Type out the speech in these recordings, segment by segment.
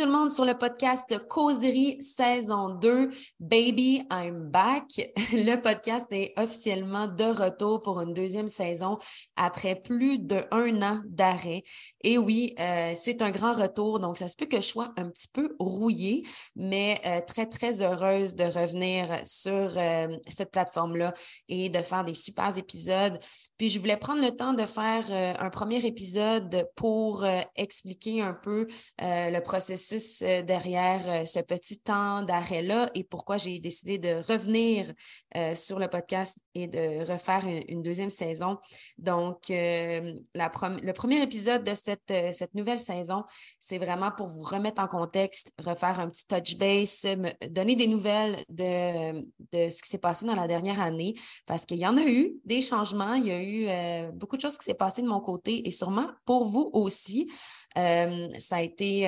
Tout le monde sur le podcast Causerie saison 2. Baby, I'm back. Le podcast est officiellement de retour pour une deuxième saison après plus d'un an d'arrêt. Et oui, euh, c'est un grand retour, donc ça se peut que je sois un petit peu rouillée, mais euh, très, très heureuse de revenir sur euh, cette plateforme-là et de faire des super épisodes. Puis je voulais prendre le temps de faire un premier épisode pour expliquer un peu le processus euh, derrière euh, ce petit temps d'arrêt-là et pourquoi j'ai décidé de revenir euh, sur le podcast et de refaire une, deuxième saison. Donc, le premier épisode de cette, cette nouvelle saison, c'est vraiment pour vous remettre en contexte, refaire un petit touch base, me donner des nouvelles de, de ce qui s'est passé dans la dernière année, parce qu'il y en a eu des changements, il y a eu beaucoup de choses qui s'est passé de mon côté et sûrement pour vous aussi. Ça a été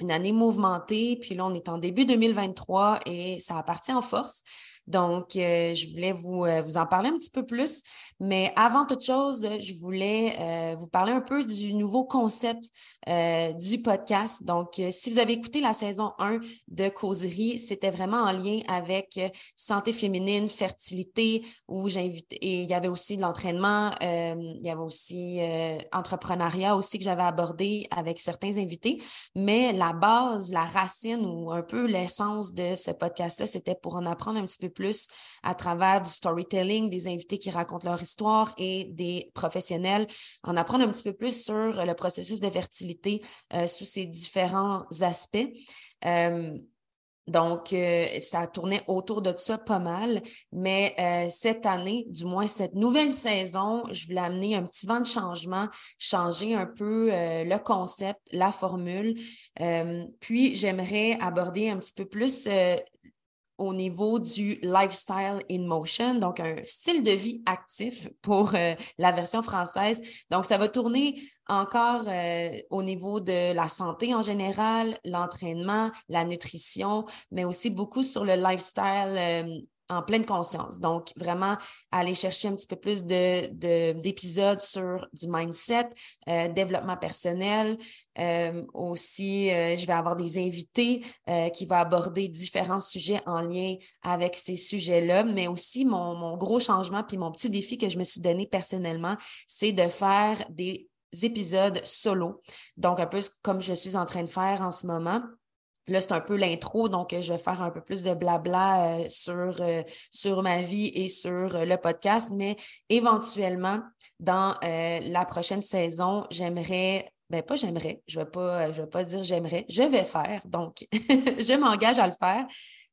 une année mouvementée, puis là, on est en début 2023 et ça a parti en force. Donc, euh, je voulais vous, euh, vous en parler un petit peu plus. Mais avant toute chose, je voulais euh, vous parler un peu du nouveau concept du podcast. Donc, si vous avez écouté la saison 1 de Causerie, c'était vraiment en lien avec santé féminine, fertilité, où j'invite, et il y avait aussi de l'entraînement, il y avait aussi entrepreneuriat aussi que j'avais abordé avec certains invités. Mais la base, la racine ou un peu l'essence de ce podcast-là, c'était pour en apprendre un petit peu plus plus à travers du storytelling, des invités qui racontent leur histoire et des professionnels, en apprendre un petit peu plus sur le processus de fertilité euh, sous ses différents aspects. Euh, donc, euh, ça tournait autour de ça pas mal. Mais cette année, du moins cette nouvelle saison, je voulais amener un petit vent de changement, changer un peu le concept, la formule. puis, j'aimerais aborder un petit peu plus au niveau du lifestyle in motion, donc un style de vie actif pour euh, la version française. Donc, ça va tourner encore euh, au niveau de la santé en général, l'entraînement, la nutrition, mais aussi beaucoup sur le lifestyle euh, en pleine conscience. Donc, vraiment, aller chercher un petit peu plus d'épisodes de, sur du mindset, euh, développement personnel. Euh, aussi, euh, je vais avoir des invités qui vont aborder différents sujets en lien avec ces sujets-là, mais aussi mon, mon gros changement, puis mon petit défi que je me suis donné personnellement, c'est de faire des épisodes solo. Donc, un peu comme je suis en train de faire en ce moment. Là, c'est un peu l'intro, donc je vais faire un peu plus de blabla euh, sur, euh, sur ma vie et sur euh, le podcast, mais éventuellement, dans la prochaine saison, j'aimerais ben pas j'aimerais, je ne vais, pas, vais pas dire j'aimerais, je vais faire. Donc, je m'engage à le faire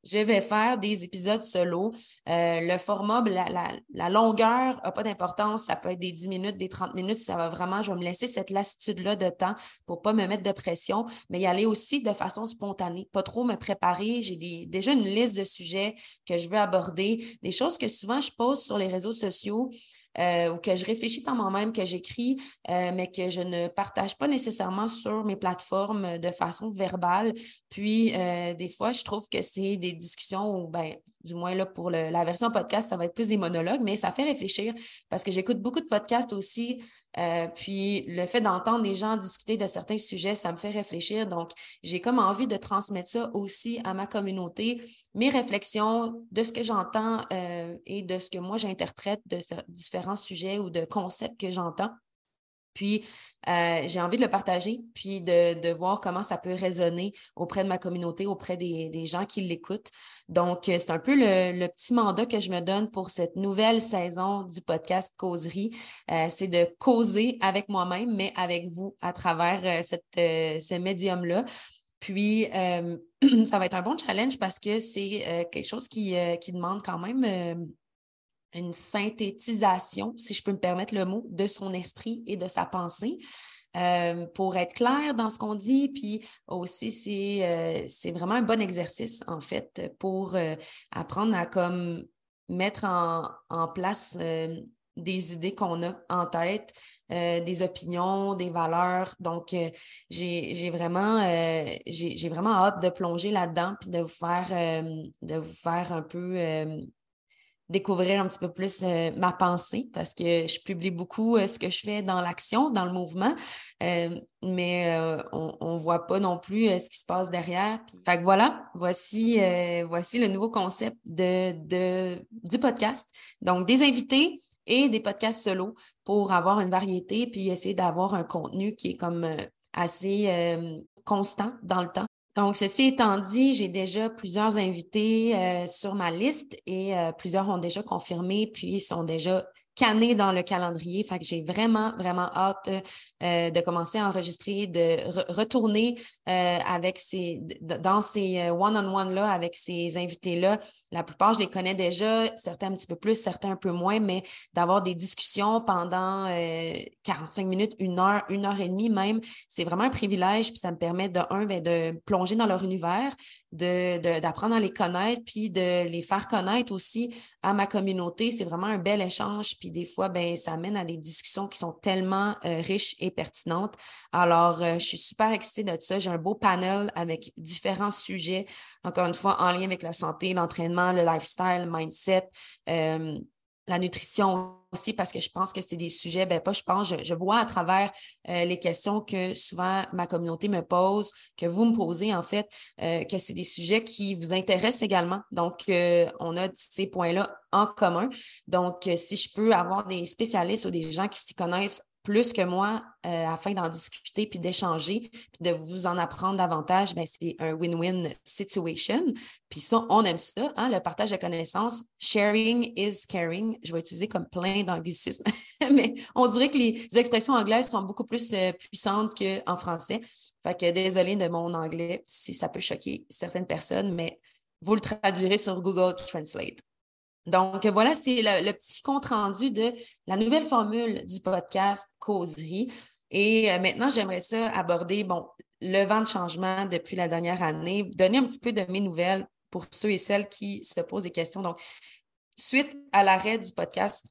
je vais faire des épisodes solo. Euh, le format, la, longueur n'a pas d'importance. Ça peut être des 10 minutes, des 30 minutes. Ça va vraiment, je vais me laisser cette lassitude-là de temps pour ne pas me mettre de pression, mais y aller aussi de façon spontanée. Pas trop me préparer. J'ai déjà une liste de sujets que je veux aborder, des choses que souvent je pose sur les réseaux sociaux. Euh, ou que je réfléchis par moi-même, que j'écris, euh, mais que je ne partage pas nécessairement sur mes plateformes de façon verbale. Puis, euh, des fois, je trouve que c'est des discussions où, ben, du moins là, pour la version podcast, ça va être plus des monologues, mais ça fait réfléchir parce que j'écoute beaucoup de podcasts aussi. puis le fait d'entendre des gens discuter de certains sujets, ça me fait réfléchir. Donc, j'ai comme envie de transmettre ça aussi à ma communauté, mes réflexions de ce que j'entends et de ce que moi j'interprète de différents sujets ou de concepts que j'entends. Puis, euh, j'ai envie de le partager, puis de, voir comment ça peut résonner auprès de ma communauté, auprès des, gens qui l'écoutent. Donc, euh, c'est un peu le, petit mandat que je me donne pour cette nouvelle saison du podcast Causerie. Euh, c'est de causer avec moi-même, mais avec vous à travers cette, ce médium-là. Puis, ça va être un bon challenge parce que c'est quelque chose qui, qui demande quand même une synthétisation, si je peux me permettre le mot, de son esprit et de sa pensée. Euh, pour être clair dans ce qu'on dit, puis aussi c'est, euh, vraiment un bon exercice en fait pour euh, apprendre à comme mettre en, en place des idées qu'on a en tête, des opinions, des valeurs. Donc, j'ai, vraiment, j'ai vraiment hâte de plonger là-dedans puis de vous faire, de vous faire un peu découvrir un petit peu plus euh, ma pensée parce que je publie beaucoup euh, ce que je fais dans l'action, dans le mouvement, euh, mais on ne voit pas non plus ce qui se passe derrière. Fait que voilà, voici, voici le nouveau concept de, de, du podcast. Donc, des invités et des podcasts solo pour avoir une variété puis essayer d'avoir un contenu qui est comme assez constant dans le temps. Donc, ceci étant dit, j'ai déjà plusieurs invités euh, sur ma liste et euh, plusieurs ont déjà confirmé, puis sont déjà canné dans le calendrier. Fait que j'ai vraiment, vraiment hâte euh, de commencer à enregistrer, de retourner euh, avec ces, dans ces euh, one-on-one-là, avec ces invités-là. La plupart, je les connais déjà, certains un petit peu plus, certains un peu moins, mais d'avoir des discussions pendant 45 minutes, une heure, une heure et demie même, c'est vraiment un privilège. Puis ça me permet de, un, ben, de plonger dans leur univers, d'apprendre de, à les connaître, puis de les faire connaître aussi à ma communauté. C'est vraiment un bel échange. Puis des fois, ben, ça mène à des discussions qui sont tellement euh, riches et pertinentes. Alors, euh, je suis super excitée de ça. J'ai un beau panel avec différents sujets, encore une fois, en lien avec la santé, l'entraînement, le lifestyle, le mindset. Euh, la nutrition aussi, parce que je pense que c'est des sujets, ben pas je pense, je, vois à travers euh, les questions que souvent ma communauté me pose, que vous me posez en fait, euh, que c'est des sujets qui vous intéressent également. Donc, euh, on a ces points-là en commun. Donc, si je peux avoir des spécialistes ou des gens qui s'y connaissent plus que moi euh, afin d'en discuter puis d'échanger puis de vous en apprendre davantage, ben, c'est un win-win situation. Puis ça, on aime ça, hein, le partage de connaissances. Sharing is caring. Je vais utiliser comme plein d'anglicismes, mais on dirait que les expressions anglaises sont beaucoup plus euh, puissantes qu'en français. Fait que désolé de mon anglais si ça peut choquer certaines personnes, mais vous le traduirez sur Google Translate. Donc, voilà, c'est le, petit compte-rendu de la nouvelle formule du podcast Causerie. Et euh, maintenant, j'aimerais ça aborder, bon, le vent de changement depuis la dernière année, donner un petit peu de mes nouvelles pour ceux et celles qui se posent des questions. Donc, suite à l'arrêt du podcast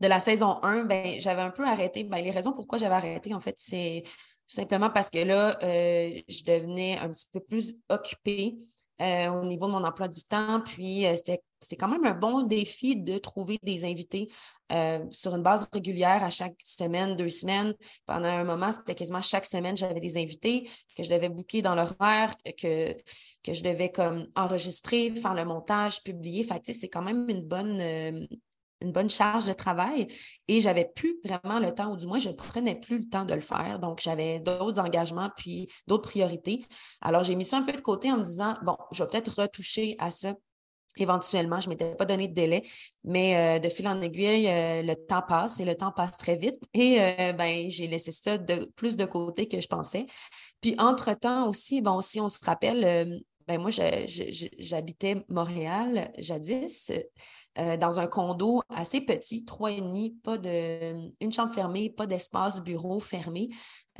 de la saison 1, ben, j'avais un peu arrêté. Ben, les raisons pourquoi j'avais arrêté, en fait, c'est simplement parce que là, euh, je devenais un petit peu plus occupée euh, au niveau de mon emploi du temps. Puis, euh, c'est quand même un bon défi de trouver des invités euh, sur une base régulière à chaque semaine, deux semaines. Pendant un moment, c'était quasiment chaque semaine, j'avais des invités que je devais booker dans l'horaire, que, je devais enregistrer, faire le montage, publier. Fait c'est quand même une bonne, une bonne charge de travail et j'avais plus vraiment le temps, ou du moins, je ne prenais plus le temps de le faire. Donc, j'avais d'autres engagements puis d'autres priorités. Alors, j'ai mis ça un peu de côté en me disant, bon, je vais peut-être retoucher à ça éventuellement. Je ne m'étais pas donné de délai, mais euh, de fil en aiguille, euh, le temps passe et le temps passe très vite. Et euh, ben, j'ai laissé ça de, plus de côté que je pensais. Puis, entre-temps aussi, bon, si on se rappelle, ben, moi, j'habitais Montréal jadis. Dans un condo assez petit, trois et demi, pas de, une chambre fermée, pas d'espace bureau fermé.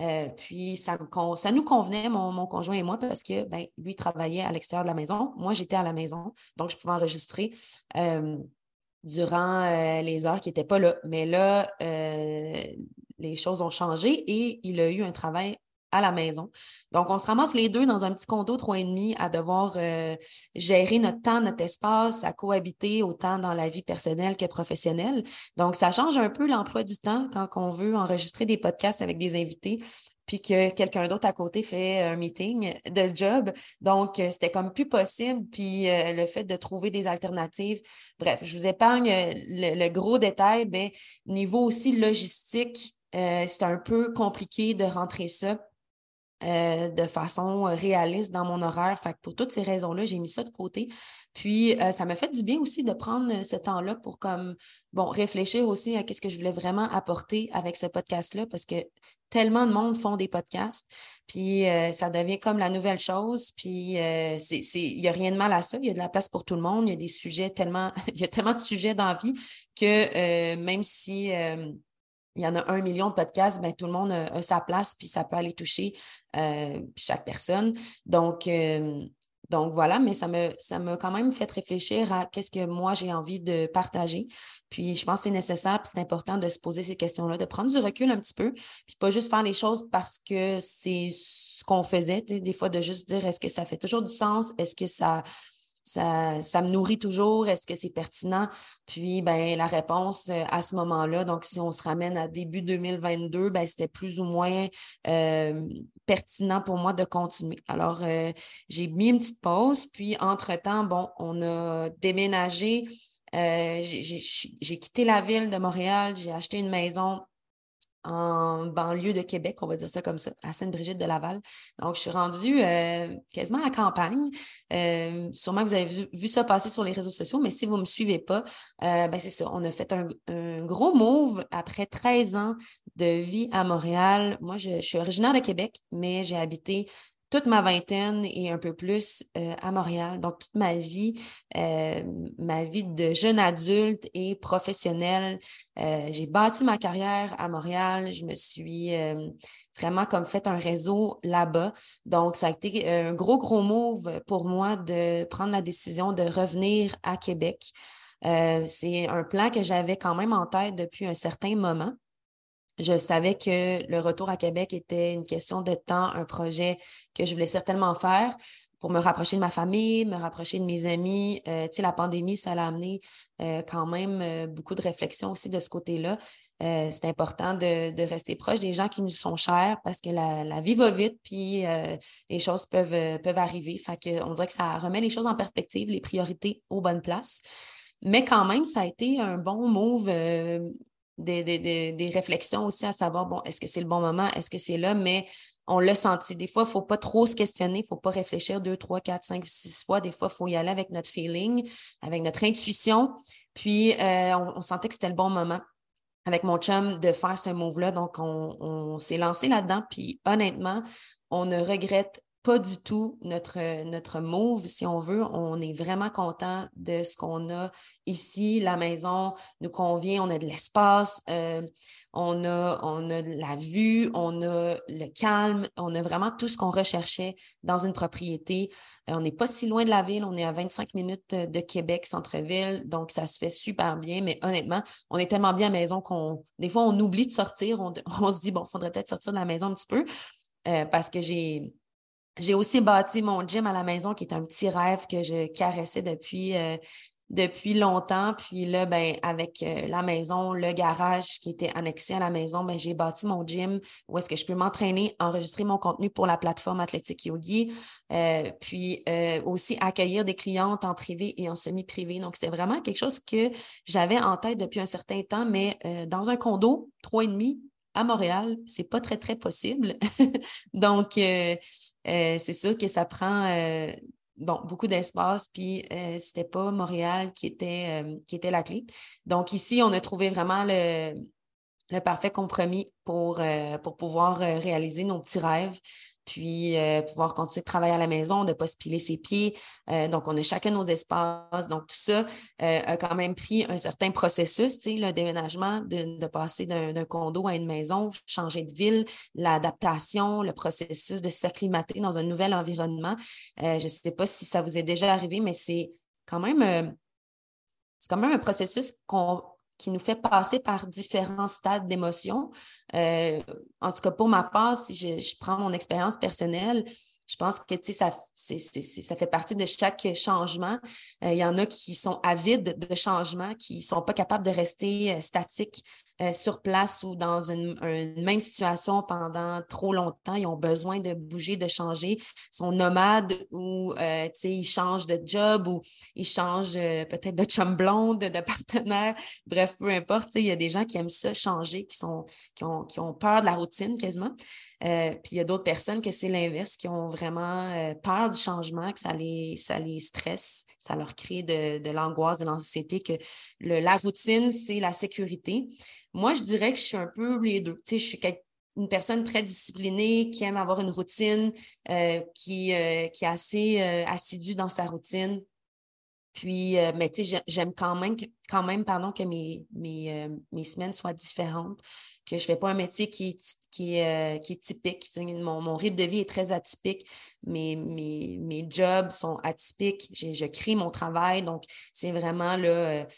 Euh, puis ça, nous convenait, mon, conjoint et moi, parce que ben, lui travaillait à l'extérieur de la maison, moi j'étais à la maison, donc je pouvais enregistrer euh, durant les heures qui n'étaient pas là. Mais là, les choses ont changé et il a eu un travail à la maison. Donc, on se ramasse les deux dans un petit condo trois et demi à devoir euh, gérer notre temps, notre espace, à cohabiter autant dans la vie personnelle que professionnelle. Donc, ça change un peu l'emploi du temps quand on veut enregistrer des podcasts avec des invités puis que quelqu'un d'autre à côté fait un meeting de job. Donc, euh, c'était comme plus possible. Puis euh, le fait de trouver des alternatives. Bref, je vous épargne le, gros détail, mais niveau aussi logistique, c'est un peu compliqué de rentrer ça euh, de façon euh, réaliste dans mon horaire. Fait que pour toutes ces raisons-là, j'ai mis ça de côté. Puis, euh, ça m'a fait du bien aussi de prendre ce temps-là pour comme, bon, réfléchir aussi à qu'est-ce que je voulais vraiment apporter avec ce podcast-là parce que tellement de monde font des podcasts. Puis, ça devient comme la nouvelle chose. Puis, il n'y a rien de mal à ça. Il y a de la place pour tout le monde. Il y a des sujets tellement, il y a tellement de sujets dans la vie que même si il y en a un million de podcasts, ben, tout le monde a, sa place, puis ça peut aller toucher euh, chaque personne. Donc, euh, donc voilà, mais ça m'a ça quand même fait réfléchir à qu'est-ce que moi j'ai envie de partager. Puis je pense que c'est nécessaire, puis c'est important de se poser ces questions-là, de prendre du recul un petit peu, puis pas juste faire les choses parce que c'est ce qu'on faisait, des fois de juste dire est-ce que ça fait toujours du sens, est-ce que ça ça, ça me nourrit toujours? Est-ce que c'est pertinent? Puis, ben, la réponse euh, à ce moment-là, donc si on se ramène à début 2022, ben, c'était plus ou moins euh, pertinent pour moi de continuer. Alors, euh, j'ai mis une petite pause, puis entre-temps, bon, on a déménagé. j'ai quitté la ville de Montréal, j'ai acheté une maison en banlieue de Québec, on va dire ça comme ça, à Sainte-Brigitte de Laval. Donc, je suis rendue euh, quasiment à campagne. Euh, sûrement, vous avez vu, ça passer sur les réseaux sociaux, mais si vous ne me suivez pas, euh, ben c'est ça. On a fait un, gros move après 13 ans de vie à Montréal. Moi, je suis originaire de Québec, mais j'ai habité toute ma vingtaine et un peu plus euh, à Montréal. Donc, toute ma vie, euh, ma vie de jeune adulte et professionnelle, euh, j'ai bâti ma carrière à Montréal. Je me suis vraiment comme fait un réseau là-bas. Donc, ça a été un gros, gros move pour moi de prendre la décision de revenir à Québec. C'est un plan que j'avais quand même en tête depuis un certain moment. Je savais que le retour à Québec était une question de temps, un projet que je voulais certainement faire pour me rapprocher de ma famille, me rapprocher de mes amis. Euh, tu sais, la pandémie, ça a amené euh, quand même euh, beaucoup de réflexion aussi de ce côté-là. c'est important de, rester proche des gens qui nous sont chers parce que la, vie va vite, puis les choses peuvent, peuvent arriver. Fait que, on dirait que ça remet les choses en perspective, les priorités aux bonnes places. Mais quand même, ça a été un bon move des, réflexions aussi à savoir, bon, est-ce que c'est le bon moment, est-ce que c'est là, mais on l'a senti. Des fois, il ne faut pas trop se questionner, il ne faut pas réfléchir deux, trois, quatre, cinq, six fois. Des fois, il faut y aller avec notre feeling, avec notre intuition. Puis, euh, on, sentait que c'était le bon moment avec mon chum de faire ce move-là. Donc, on, on s'est lancé là-dedans. Puis, honnêtement, on ne regrette pas du tout notre, notre move, si on veut. On est vraiment content de ce qu'on a ici. La maison nous convient, on a de l'espace, euh, on, a, on la vue, on a le calme, on a vraiment tout ce qu'on recherchait dans une propriété. Euh, on n'est pas si loin de la ville, on est à 25 minutes de Québec, centre-ville, donc ça se fait super bien. Mais honnêtement, on est tellement bien à la maison qu'on, des fois, on oublie de sortir. On, se dit, bon, il faudrait peut-être sortir de la maison un petit peu. Euh, parce que j'ai j'ai aussi bâti mon gym à la maison, qui est un petit rêve que je caressais depuis, euh, longtemps. Puis là, ben, avec euh, la maison, le garage qui était annexé à la maison, ben, j'ai bâti mon gym où est-ce que je peux m'entraîner, enregistrer mon contenu pour la plateforme Athletic Yogi, euh, puis aussi accueillir des clientes en privé et en semi-privé. Donc, c'était vraiment quelque chose que j'avais en tête depuis un certain temps, mais dans un condo, trois et demi, à Montréal, c'est pas très, très possible. Donc, euh, euh, c'est sûr que ça prend euh, beaucoup d'espace, puis c'était pas Montréal qui était, la clé. Donc, ici, on a trouvé vraiment le, parfait compromis pour pouvoir réaliser nos petits rêves puis euh, pouvoir continuer de travailler à la maison, de ne pas se piler ses pieds. Euh, donc, on a chacun nos espaces. Donc, tout ça euh, a quand même pris un certain processus, le déménagement, de, passer d'un condo à une maison, changer de ville, l'adaptation, le processus de s'acclimater dans un nouvel environnement. je ne sais pas si ça vous est déjà arrivé, mais c'est quand même... c'est quand même un processus qu'on qui nous fait passer par différents stades d'émotion. Euh, en tout cas, pour ma part, si je, prends mon expérience personnelle, je pense que ça, ça fait partie de chaque changement. Euh, il y en a qui sont avides de changement, qui ne sont pas capables de rester euh, statiques euh, sur place ou dans une, même situation pendant trop longtemps. Ils ont besoin de bouger, de changer. Ils sont nomades ou euh, ils changent de job ou ils changent euh, peut-être de chum blonde, de partenaire. Bref, peu importe. Il y a des gens qui aiment ça, changer, qui, sont, qui, ont, qui ont peur de la routine quasiment. puis il y a d'autres personnes que c'est l'inverse, qui ont vraiment peur du changement, que ça les, ça les stresse, ça leur crée de, de l'angoisse, de l'anxiété, que le, la routine, c'est la sécurité. Moi, je dirais que je suis un peu les deux. Tu sais, je suis une personne très disciplinée, qui aime avoir une routine, euh, qui, euh, qui est assez euh, assidue dans sa routine. Puis, mais tu sais, j'aime quand même, quand même que mes, mes, mes semaines soient différentes, que je ne fais pas un métier qui est, qui qui typique. Mon, mon, rythme de vie est très atypique. Mes, mes, mes jobs sont atypiques. Je, je crée mon travail. Donc, c'est vraiment là,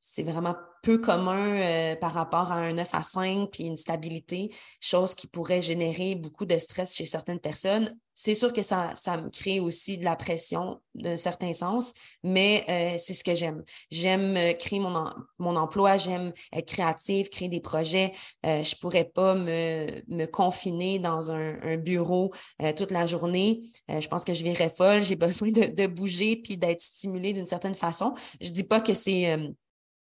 c'est vraiment peu commun par rapport à un 9 à 5 puis une stabilité, chose qui pourrait générer beaucoup de stress chez certaines personnes c'est sûr que ça, ça me crée aussi de la pression d'un certain sens, mais euh, c'est ce que j'aime. J'aime euh, créer mon, mon emploi, j'aime être créative, créer des projets. Euh, je ne pourrais pas me, me, confiner dans un, bureau toute la journée. je pense que je virais folle. J'ai besoin de, de bouger puis d'être stimulée d'une certaine façon. Je ne dis pas que c'est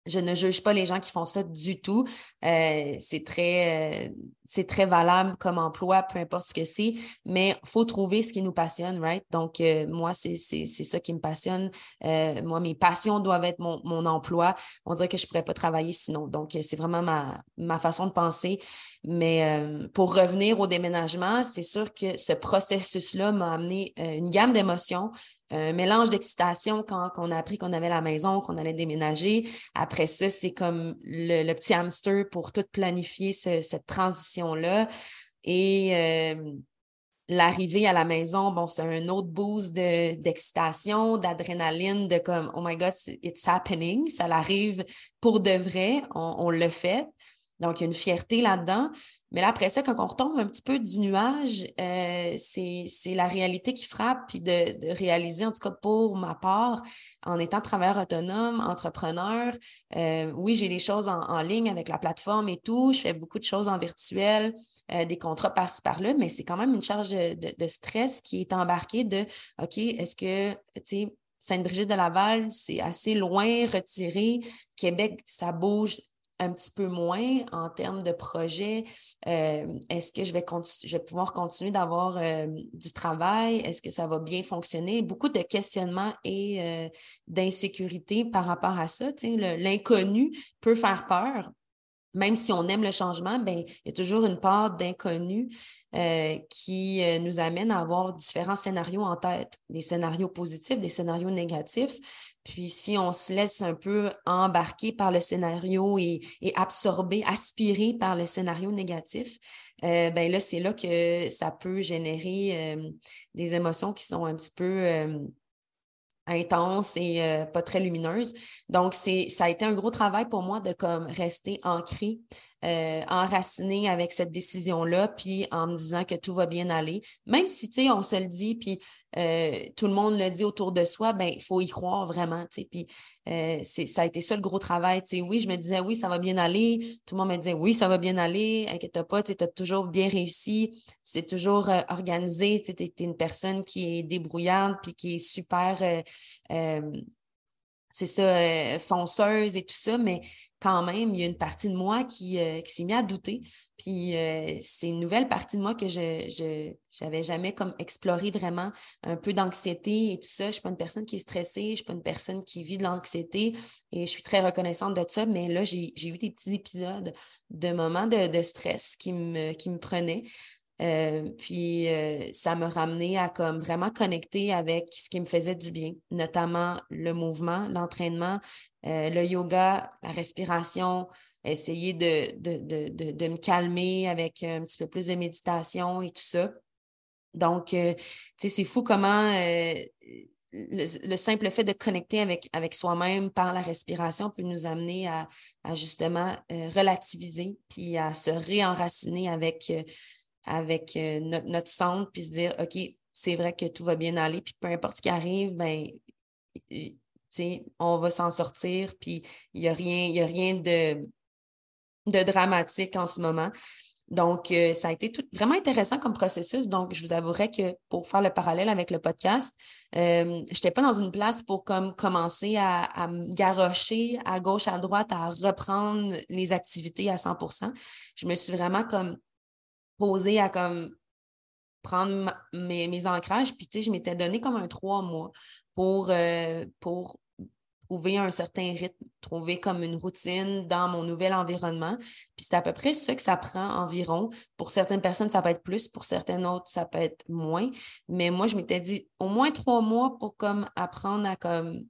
je ne juge pas les gens qui font ça du tout. Euh, c'est très, euh, très valable comme emploi, peu importe ce que c'est, mais il faut trouver ce qui nous passionne, right? Donc, euh, moi, c'est ça qui me passionne. moi, mes passions doivent être mon, mon, emploi. On dirait que je ne pourrais pas travailler sinon. Donc, c'est vraiment ma, ma, façon de penser. Mais pour revenir au déménagement, c'est sûr que ce processus-là m'a amené une gamme d'émotions, un mélange d'excitation quand, on a appris qu'on avait la maison, qu'on allait déménager. Après ça, c'est comme le, petit hamster pour tout planifier cette transition-là. Et euh, l'arrivée à la maison, c'est un autre boost d'excitation, d'adrénaline, de comme, oh my God, it's happening, ça arrive pour de vrai, on le fait. Donc, il y a une fierté là-dedans. Mais là, après ça, quand on retombe un petit peu du nuage, euh, c'est la réalité qui frappe, puis de, réaliser, en tout cas pour ma part, en étant travailleur autonome, entrepreneur, euh, oui, j'ai des choses en, ligne avec la plateforme et tout, je fais beaucoup de choses en virtuel, euh, des contrats par-ci par-là, mais c'est quand même une charge de, de, stress qui est embarquée de, OK, est-ce que, tu sais, Sainte-Brigitte de Laval, c'est assez loin, retiré. Québec, ça bouge un petit peu moins en termes de projet? Euh, est-ce que je vais, je vais pouvoir continuer d'avoir euh, du travail? Est-ce que ça va bien fonctionner? Beaucoup de questionnements et euh, d'insécurité par rapport à ça. L'inconnu peut faire peur. Même si on aime le changement, ben, il y a toujours une part d'inconnu qui nous amène à avoir différents scénarios en tête, des scénarios positifs, des scénarios négatifs. Puis si on se laisse un peu embarquer par le scénario et, absorber, aspirer par le scénario négatif, euh, ben là, c'est là que ça peut générer euh, des émotions qui sont un petit peu euh, intenses et pas très lumineuses. Donc, c'est, ça a été un gros travail pour moi de comme rester ancré euh, avec cette décision-là, puis en me disant que tout va bien aller. Même si, tu sais, on se le dit, puis euh, tout le monde le dit autour de soi, ben il faut y croire vraiment, tu sais. Puis euh, ça a été ça le gros travail, tu sais. Oui, je me disais, oui, ça va bien aller. Tout le monde me disait, oui, ça va bien aller. Inquiète pas, tu as toujours bien réussi. C'est toujours organisé. Tu es, une personne qui est débrouillante, puis qui est super c'est ça, fonceuse et tout ça, mais quand même, il y a une partie de moi qui, euh, qui s'est mise à douter. Puis euh, c'est une nouvelle partie de moi que je n'avais jamais comme exploré vraiment un peu d'anxiété et tout ça. Je ne suis pas une personne qui est stressée, je ne suis pas une personne qui vit de l'anxiété et je suis très reconnaissante de ça. Mais là, j'ai eu des petits épisodes de moments de, de stress qui me, qui me prenaient. Euh, puis ça m'a ramené à comme vraiment connecter avec ce qui me faisait du bien, notamment le mouvement, l'entraînement, euh, le yoga, la respiration, essayer de, de, me calmer avec un petit peu plus de méditation et tout ça. Donc, euh, tu sais, c'est fou comment euh, le, simple fait de connecter avec, avec soi-même par la respiration peut nous amener à, justement relativiser, puis à se réenraciner avec, avec notre, notre centre, puis se dire, OK, c'est vrai que tout va bien aller, puis peu importe ce qui arrive, ben on va s'en sortir, puis il n'y a rien, a rien de, de dramatique en ce moment. Donc, euh, ça a été vraiment intéressant comme processus. Donc, je vous avouerai que pour faire le parallèle avec le podcast, euh, je n'étais pas dans une place pour comme, commencer à, à me garrocher à gauche, à droite, à reprendre les activités à 100% Je me suis vraiment comme posée à comme prendre mes, mes, ancrages. Puis, tu sais, je m'étais donné comme un trois mois pour, euh, pour trouver un certain rythme, trouver comme une routine dans mon nouvel environnement. Puis c'est à peu près ça que ça prend environ. Pour certaines personnes, ça peut être plus, pour certaines autres, ça peut être moins. Mais moi, je m'étais dit au moins trois mois pour comme apprendre à comme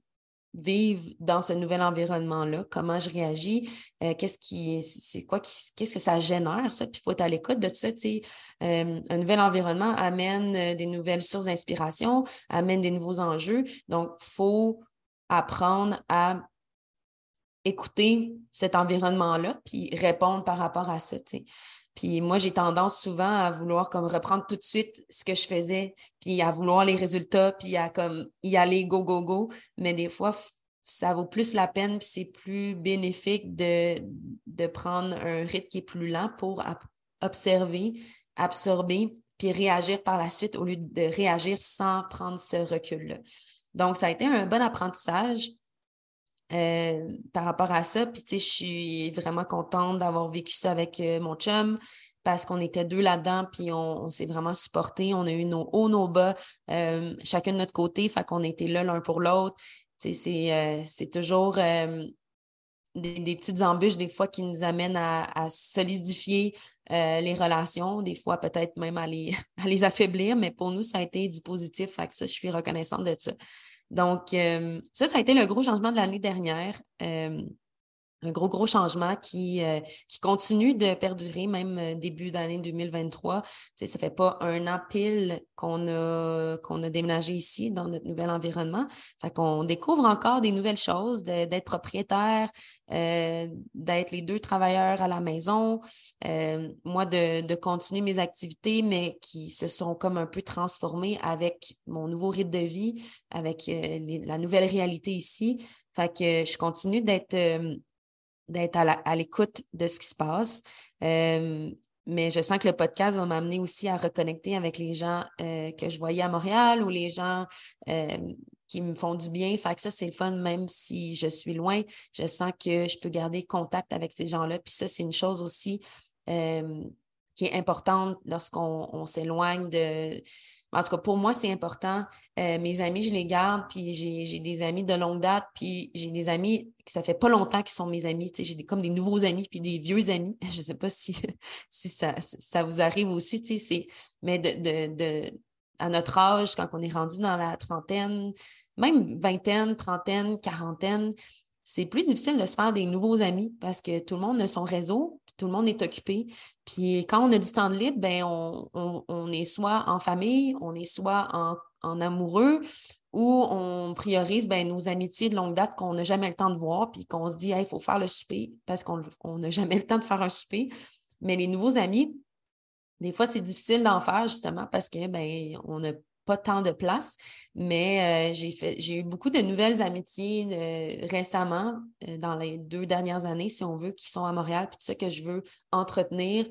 vivre dans ce nouvel environnement-là, comment je réagis, euh, qu'est-ce qui c'est quoi que ça génère, ça, puis il faut être à l'écoute de ça, tu sais. Euh, un nouvel environnement amène euh, des nouvelles sources d'inspiration, amène des nouveaux enjeux. Donc, il faut apprendre à écouter cet environnement-là, puis répondre par rapport à ça. Puis moi, j'ai tendance souvent à vouloir comme reprendre tout de suite ce que je faisais, puis à vouloir les résultats, puis à comme y aller go, go, go. Mais des fois, ça vaut plus la peine, puis c'est plus bénéfique de, de prendre un rythme qui est plus lent pour observer, absorber, puis réagir par la suite au lieu de réagir sans prendre ce recul-là. Donc, ça a été un bon apprentissage. Euh, par rapport à ça. Puis, tu sais, je suis vraiment contente d'avoir vécu ça avec euh, mon chum parce qu'on était deux là-dedans, puis on, s'est vraiment supportés. On a eu nos hauts, nos bas, euh, chacun de notre côté, fait qu'on était là l'un pour l'autre. Tu sais, c'est toujours des, petites embûches, des fois, qui nous amènent à, solidifier les relations, des fois peut-être même à les, à les affaiblir, mais pour nous, ça a été du positif. Fait que ça, je suis reconnaissante de ça. Donc, euh, ça, ça a été le gros changement de l'année dernière. Euh, un gros, gros changement qui, euh, qui continue de perdurer même euh, début d'année 2023. Ça ça fait pas un an pile qu'on a, qu'on a déménagé ici dans notre nouvel environnement. Fait qu'on découvre encore des nouvelles choses, d'être propriétaire, euh, d'être les deux travailleurs à la maison, moi de, de, continuer mes activités, mais qui se sont comme un peu transformées avec mon nouveau rythme de vie, avec la nouvelle réalité ici. Fait que je continue d'être d'être à l'écoute de ce qui se passe. Euh, mais je sens que le podcast va m'amener aussi à reconnecter avec les gens euh, que je voyais à Montréal ou les gens euh, qui me font du bien. Fait que ça, c'est le fun, même si je suis loin, je sens que je peux garder contact avec ces gens-là. Puis ça, c'est une chose aussi qui est importante lorsqu'on s'éloigne de, en tout cas, pour moi, c'est important. Euh, mes amis, je les garde, puis j'ai des amis de longue date, puis j'ai des amis que ça fait pas longtemps qu'ils sont mes amis. J'ai comme des nouveaux amis, puis des vieux amis. Je ne sais pas si, si ça, ça vous arrive aussi, mais de, de, à notre âge, quand on est rendu dans la trentaine, même vingtaine, trentaine, quarantaine, c'est plus difficile de se faire des nouveaux amis parce que tout le monde a son réseau, tout le monde est occupé. Puis quand on a du temps de libre, ben on, est soit en famille, on est soit en, amoureux, ou on priorise ben, nos amitiés de longue date qu'on n'a jamais le temps de voir, puis qu'on se dit, il faut faire le souper parce qu'on n'a jamais le temps de faire un souper. Mais les nouveaux amis, des fois, c'est difficile d'en faire justement parce que ben, on a pas tant de place, mais euh, j'ai eu beaucoup de nouvelles amitiés euh, récemment, euh, dans les deux dernières années, si on veut, qui sont à Montréal, puis tout ça que je veux entretenir.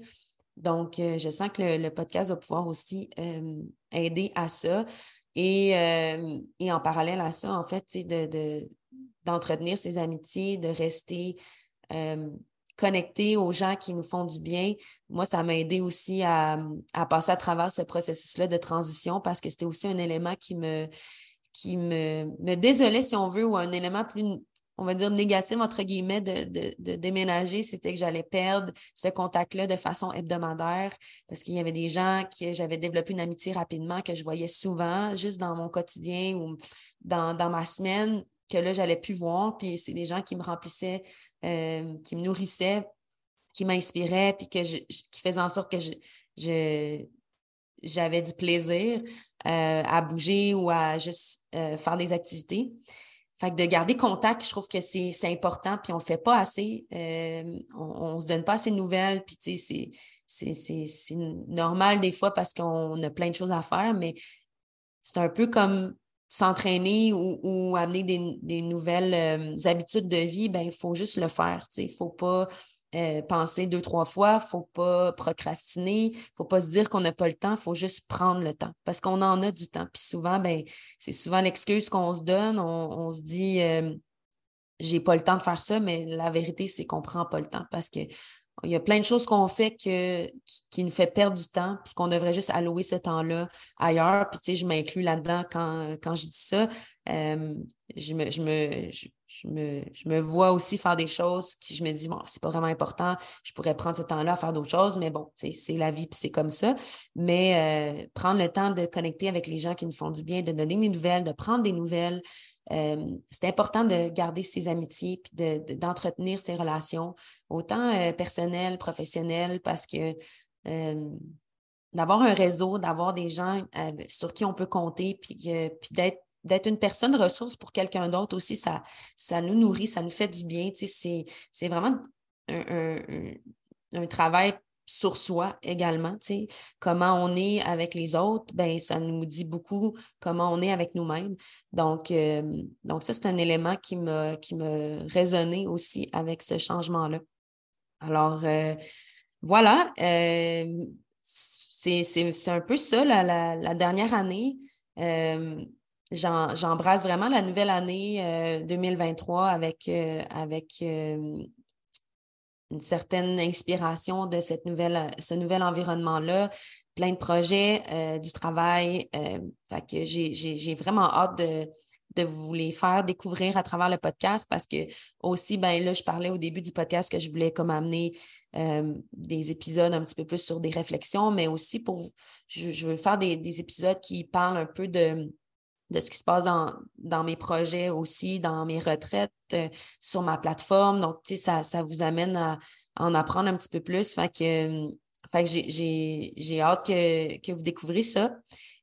Donc, je sens que le, podcast va pouvoir aussi aider à ça. Et, et, en parallèle à ça, en fait, de, d'entretenir ces amitiés, de rester connecter aux gens qui nous font du bien. Moi, ça m'a aidé aussi à, passer à travers ce processus-là de transition parce que c'était aussi un élément qui me, qui me, me désolait, si on veut, ou un élément plus, on va dire, négatif, entre guillemets, de, de, déménager, c'était que j'allais perdre ce contact-là de façon hebdomadaire parce qu'il y avait des gens que j'avais développé une amitié rapidement, que je voyais souvent, juste dans mon quotidien ou dans, dans ma semaine, que là, j'allais plus voir. Puis c'est des gens qui me remplissaient euh, qui me nourrissait, qui m'inspirait, puis que qui faisait en sorte que j'avais du plaisir euh, à bouger ou à juste euh, faire des activités. Fait que de garder contact, je trouve que c'est, important, puis on ne fait pas assez. on ne se donne pas assez de nouvelles, puis c'est, normal des fois parce qu'on a plein de choses à faire, mais c'est un peu comme s'entraîner ou, amener des, nouvelles euh, habitudes de vie, ben, il faut juste le faire. Il ne faut pas euh, penser deux, trois fois, il ne faut pas procrastiner, il ne faut pas se dire qu'on n'a pas le temps, il faut juste prendre le temps parce qu'on en a du temps. Puis souvent, ben, c'est souvent l'excuse qu'on se donne. On, se dit, euh, j'ai pas le temps de faire ça, mais la vérité, c'est qu'on ne prend pas le temps parce que il y a plein de choses qu'on fait que, qui, nous fait perdre du temps, puis qu'on devrait juste allouer ce temps-là ailleurs. Puis, tu sais, je m'inclus là-dedans quand, quand je dis ça. Euh, je, me, je, me, je, me, je me vois aussi faire des choses qui je me dis, bon, c'est pas vraiment important, je pourrais prendre ce temps-là à faire d'autres choses, mais bon, c'est la vie, puis c'est comme ça. Mais euh, prendre le temps de connecter avec les gens qui nous font du bien, de donner des nouvelles, de prendre des nouvelles, euh, c'est important de garder ses amitiés puis d'entretenir ses relations, autant euh, personnelles, professionnelles, parce que euh, d'avoir un réseau, d'avoir des gens sur qui on peut compter, puis, puis d'être d'être une personne ressource pour quelqu'un d'autre aussi, ça, ça nous nourrit, ça nous fait du bien. C'est, c'est vraiment un, un, travail sur soi également, comment on est avec les autres, ben ça nous dit beaucoup comment on est avec nous-mêmes. Donc, euh, donc ça, c'est un élément qui me, qui me résonnait aussi avec ce changement-là. Alors, euh, voilà, euh, c'est un peu ça, la, dernière année. J'embrasse vraiment la nouvelle année 2023 avec, avec une certaine inspiration de ce nouvel environnement-là, plein de projets, euh, du travail. Euh, que j'ai vraiment hâte de, vous les faire découvrir à travers le podcast parce que aussi, ben là, je parlais au début du podcast que je voulais comme amener euh, des épisodes un petit peu plus sur des réflexions, mais aussi pour, je, veux faire des, épisodes qui parlent un peu de, de ce qui se passe dans, mes projets aussi, dans mes retraites, euh, sur ma plateforme. Donc, tu sais, ça, ça vous amène à, en apprendre un petit peu plus. Fait que, que j'ai hâte que, que vous découvrez ça.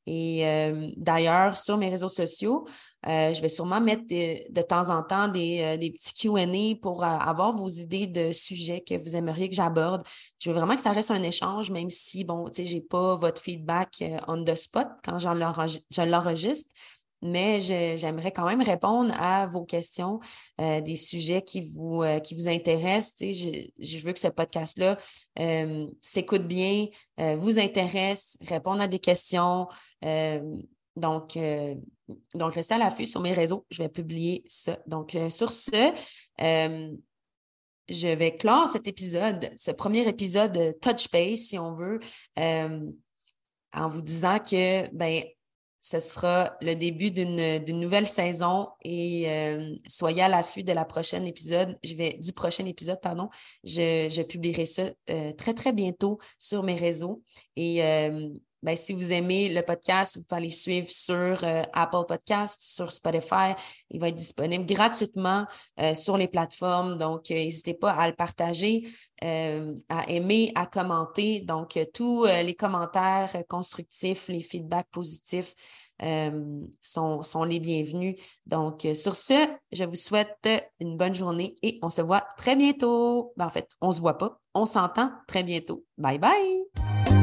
Et euh, d'ailleurs, sur mes réseaux sociaux, euh, je vais sûrement mettre de, temps en temps des, des petits QA pour avoir vos idées de sujets que vous aimeriez que j'aborde. Je veux vraiment que ça reste un échange, même si, bon, tu sais, je n'ai pas votre feedback on the spot quand je l'enregistre mais j'aimerais quand même répondre à vos questions, euh, des sujets qui vous, euh, qui vous intéressent. Je, veux que ce podcast-là euh, s'écoute bien, vous intéresse, réponde à des questions. donc, donc, restez à l'affût sur mes réseaux. Je vais publier ça. Donc, sur ce, je vais clore cet épisode, ce premier épisode Touch Base, si on veut, en vous disant que, ben, ce sera le début d'une nouvelle saison et euh, soyez à l'affût de la prochaine épisode. Je vais, du prochain épisode, pardon. Je, publierai ça euh, très, très bientôt sur mes réseaux. Et euh, ben, si vous aimez le podcast, vous pouvez aller suivre sur euh, Apple Podcast, sur Spotify. Il va être disponible gratuitement euh, sur les plateformes. Donc, euh, n'hésitez pas à le partager, à aimer, à commenter. Donc, tous les commentaires constructifs, les feedbacks positifs sont, sont, les bienvenus. Donc, sur ce, je vous souhaite une bonne journée et on se voit très bientôt. Ben, en fait, on ne se voit pas, on s'entend très bientôt. Bye bye!